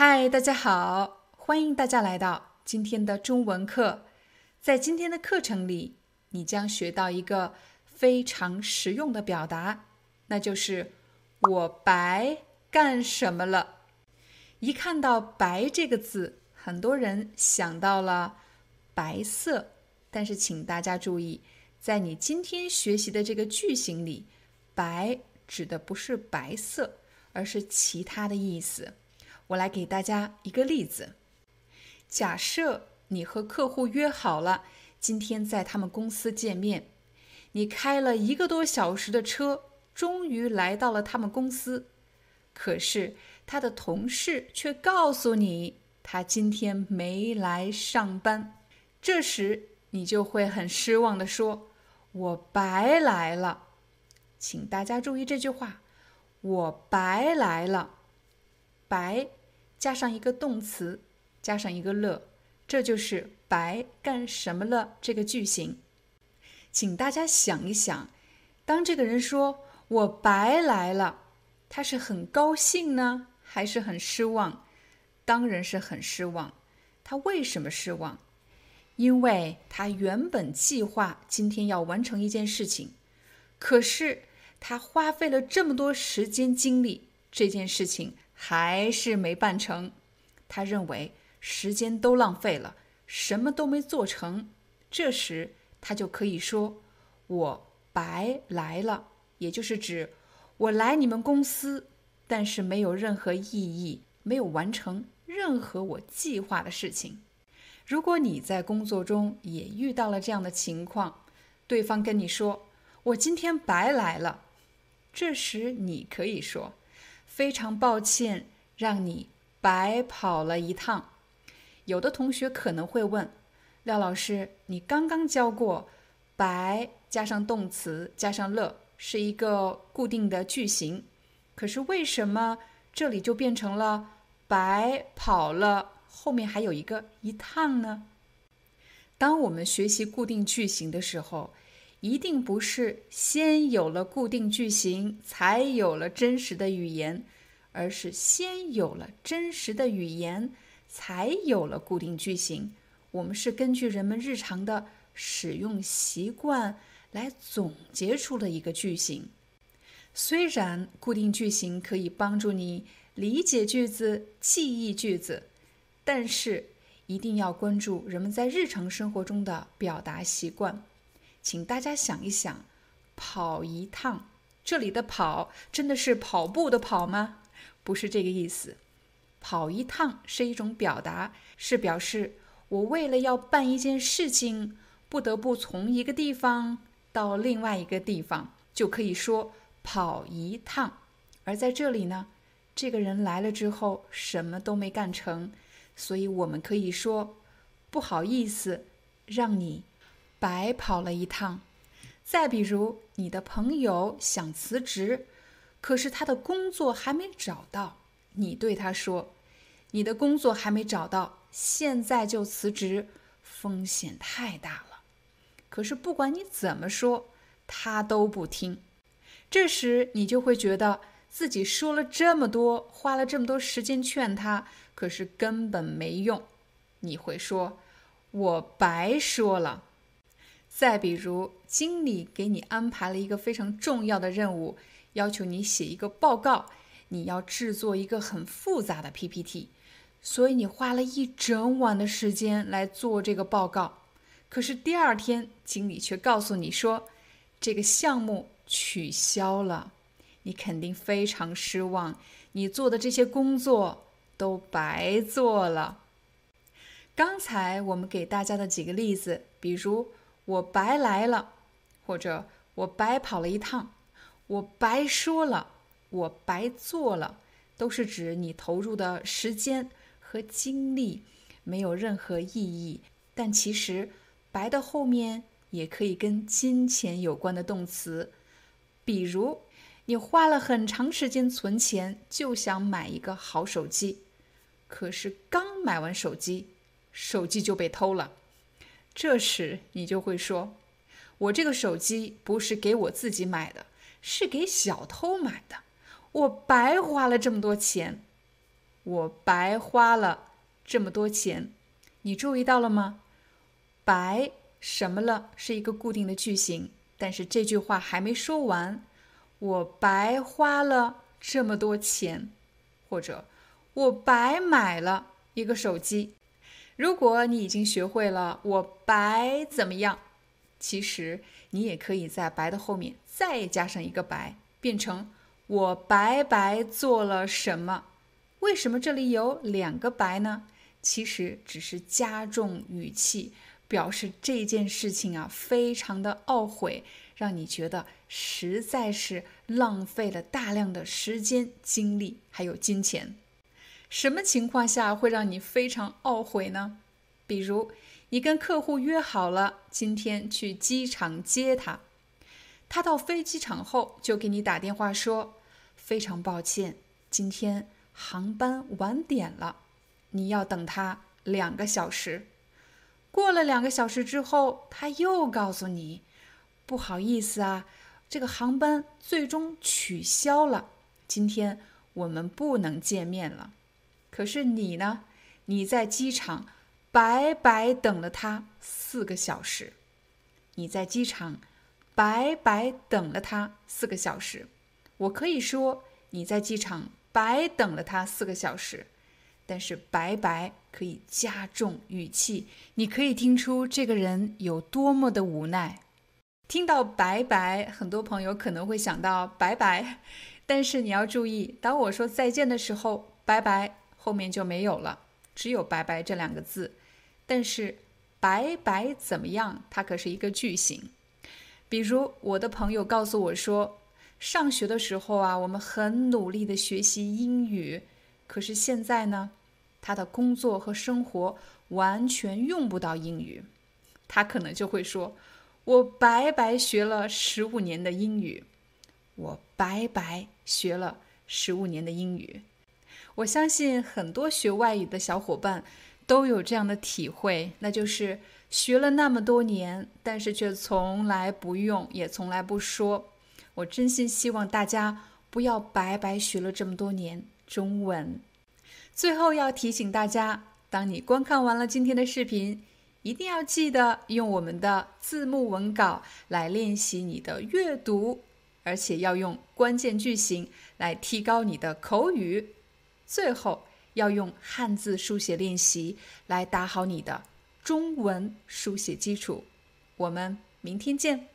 嗨，大家好，欢迎大家来到今天的中文课。在今天的课程里，你将学到一个非常实用的表达，那就是“我白干什么了”。一看到“白”这个字，很多人想到了白色，但是请大家注意，在你今天学习的这个句型里，“白”指的不是白色，而是其他的意思。我来给大家一个例子：假设你和客户约好了今天在他们公司见面，你开了一个多小时的车，终于来到了他们公司。可是他的同事却告诉你，他今天没来上班。这时你就会很失望地说：“我白来了。”请大家注意这句话：“我白来了。”白。加上一个动词，加上一个了，这就是“白干什么了”这个句型。请大家想一想，当这个人说“我白来了”，他是很高兴呢，还是很失望？当然是很失望。他为什么失望？因为他原本计划今天要完成一件事情，可是他花费了这么多时间精力，这件事情。还是没办成，他认为时间都浪费了，什么都没做成。这时他就可以说：“我白来了。”也就是指我来你们公司，但是没有任何意义，没有完成任何我计划的事情。如果你在工作中也遇到了这样的情况，对方跟你说：“我今天白来了。”这时你可以说。非常抱歉，让你白跑了一趟。有的同学可能会问，廖老师，你刚刚教过“白”加上动词加上了是一个固定的句型，可是为什么这里就变成了“白跑了”后面还有一个一趟呢？当我们学习固定句型的时候，一定不是先有了固定句型，才有了真实的语言，而是先有了真实的语言，才有了固定句型。我们是根据人们日常的使用习惯来总结出了一个句型。虽然固定句型可以帮助你理解句子、记忆句子，但是一定要关注人们在日常生活中的表达习惯。请大家想一想，跑一趟，这里的“跑”真的是跑步的“跑”吗？不是这个意思。跑一趟是一种表达，是表示我为了要办一件事情，不得不从一个地方到另外一个地方，就可以说跑一趟。而在这里呢，这个人来了之后什么都没干成，所以我们可以说不好意思，让你。白跑了一趟。再比如，你的朋友想辞职，可是他的工作还没找到。你对他说：“你的工作还没找到，现在就辞职，风险太大了。”可是不管你怎么说，他都不听。这时你就会觉得自己说了这么多，花了这么多时间劝他，可是根本没用。你会说：“我白说了。”再比如，经理给你安排了一个非常重要的任务，要求你写一个报告，你要制作一个很复杂的 PPT，所以你花了一整晚的时间来做这个报告。可是第二天，经理却告诉你说，这个项目取消了，你肯定非常失望，你做的这些工作都白做了。刚才我们给大家的几个例子，比如“我白来了”，或者“我白跑了一趟”，“我白说了”，“我白做了”，都是指你投入的时间和精力没有任何意义。但其实“白”的后面也可以跟金钱有关的动词，比如你花了很长时间存钱，就想买一个好手机，可是刚买完手机。手机就被偷了，这时你就会说：“我这个手机不是给我自己买的，是给小偷买的，我白花了这么多钱，我白花了这么多钱。”你注意到了吗？白什么了是一个固定的句型，但是这句话还没说完。我白花了这么多钱，或者我白买了一个手机。如果你已经学会了我白怎么样，其实你也可以在白的后面再加上一个白，变成我白白做了什么？为什么这里有两个白呢？其实只是加重语气，表示这件事情啊非常的懊悔，让你觉得实在是浪费了大量的时间、精力还有金钱。什么情况下会让你非常懊悔呢？比如，你跟客户约好了今天去机场接他，他到飞机场后就给你打电话说：“非常抱歉，今天航班晚点了，你要等他两个小时。”过了两个小时之后，他又告诉你：“不好意思啊，这个航班最终取消了，今天我们不能见面了。”可是你呢？你在机场白白等了他四个小时。你在机场白白等了他四个小时。我可以说你在机场白等了他四个小时，但是“白白”可以加重语气，你可以听出这个人有多么的无奈。听到“白白”，很多朋友可能会想到“拜拜”，但是你要注意，当我说再见的时候，“拜拜”。后面就没有了，只有“拜拜”这两个字。但是“拜拜”怎么样？它可是一个句型。比如我的朋友告诉我说，上学的时候啊，我们很努力的学习英语，可是现在呢，他的工作和生活完全用不到英语。他可能就会说：“我白白学了十五年的英语，我白白学了十五年的英语。”我相信很多学外语的小伙伴都有这样的体会，那就是学了那么多年，但是却从来不用，也从来不说。我真心希望大家不要白白学了这么多年中文。最后要提醒大家，当你观看完了今天的视频，一定要记得用我们的字幕文稿来练习你的阅读，而且要用关键句型来提高你的口语。最后要用汉字书写练习来打好你的中文书写基础。我们明天见。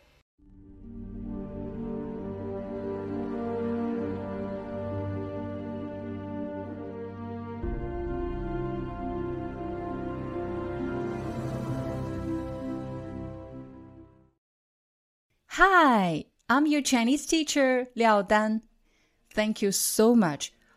Hi, I'm your Chinese teacher, Liao Dan. Thank you so much